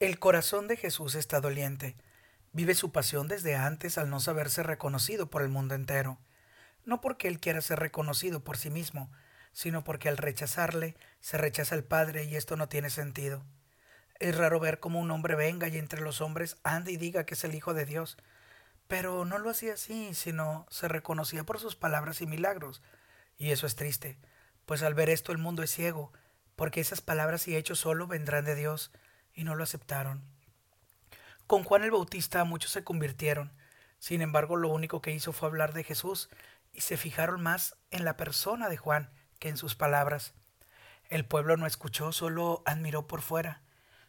El corazón de Jesús está doliente. Vive su pasión desde antes al no saberse reconocido por el mundo entero. No porque Él quiera ser reconocido por sí mismo, sino porque al rechazarle se rechaza al Padre y esto no tiene sentido. Es raro ver cómo un hombre venga y entre los hombres ande y diga que es el Hijo de Dios. Pero no lo hacía así, sino se reconocía por sus palabras y milagros. Y eso es triste, pues al ver esto el mundo es ciego, porque esas palabras y hechos solo vendrán de Dios y no lo aceptaron. Con Juan el Bautista muchos se convirtieron, sin embargo lo único que hizo fue hablar de Jesús y se fijaron más en la persona de Juan que en sus palabras. El pueblo no escuchó, solo admiró por fuera,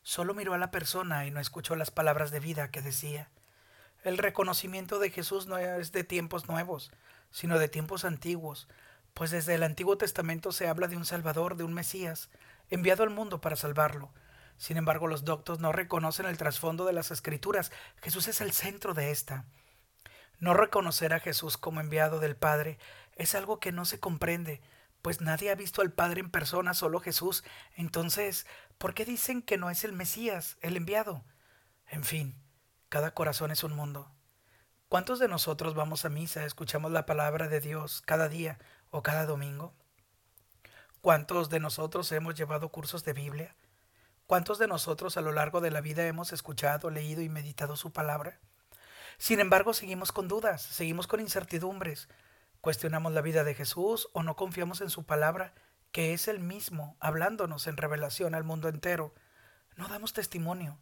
solo miró a la persona y no escuchó las palabras de vida que decía. El reconocimiento de Jesús no es de tiempos nuevos, sino de tiempos antiguos, pues desde el Antiguo Testamento se habla de un Salvador, de un Mesías, enviado al mundo para salvarlo, sin embargo, los doctos no reconocen el trasfondo de las escrituras. Jesús es el centro de esta. No reconocer a Jesús como enviado del Padre es algo que no se comprende, pues nadie ha visto al Padre en persona, solo Jesús. Entonces, ¿por qué dicen que no es el Mesías, el enviado? En fin, cada corazón es un mundo. ¿Cuántos de nosotros vamos a misa, escuchamos la palabra de Dios cada día o cada domingo? ¿Cuántos de nosotros hemos llevado cursos de Biblia? ¿Cuántos de nosotros a lo largo de la vida hemos escuchado, leído y meditado su palabra? Sin embargo, seguimos con dudas, seguimos con incertidumbres. Cuestionamos la vida de Jesús o no confiamos en su palabra, que es el mismo, hablándonos en revelación al mundo entero. No damos testimonio.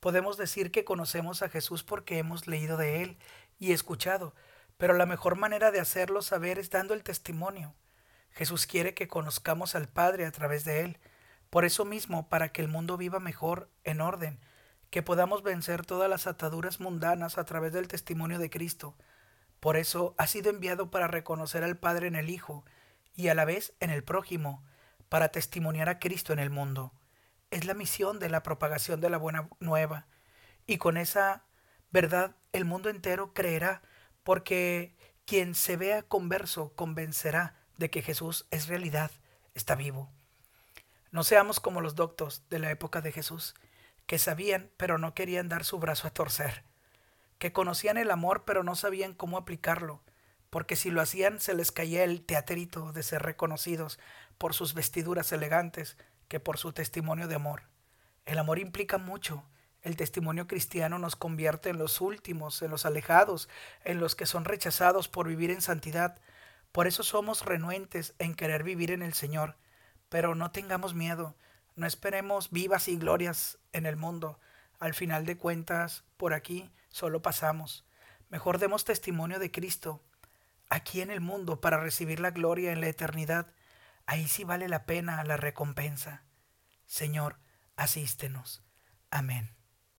Podemos decir que conocemos a Jesús porque hemos leído de Él y escuchado, pero la mejor manera de hacerlo saber es dando el testimonio. Jesús quiere que conozcamos al Padre a través de Él. Por eso mismo, para que el mundo viva mejor, en orden, que podamos vencer todas las ataduras mundanas a través del testimonio de Cristo. Por eso ha sido enviado para reconocer al Padre en el Hijo y a la vez en el prójimo, para testimoniar a Cristo en el mundo. Es la misión de la propagación de la buena nueva. Y con esa verdad el mundo entero creerá, porque quien se vea converso convencerá de que Jesús es realidad, está vivo. No seamos como los doctos de la época de Jesús, que sabían pero no querían dar su brazo a torcer, que conocían el amor pero no sabían cómo aplicarlo, porque si lo hacían se les caía el teatrito de ser reconocidos por sus vestiduras elegantes que por su testimonio de amor. El amor implica mucho. El testimonio cristiano nos convierte en los últimos, en los alejados, en los que son rechazados por vivir en santidad. Por eso somos renuentes en querer vivir en el Señor, pero no tengamos miedo, no esperemos vivas y glorias en el mundo. Al final de cuentas, por aquí solo pasamos. Mejor demos testimonio de Cristo aquí en el mundo para recibir la gloria en la eternidad. Ahí sí vale la pena la recompensa. Señor, asístenos. Amén.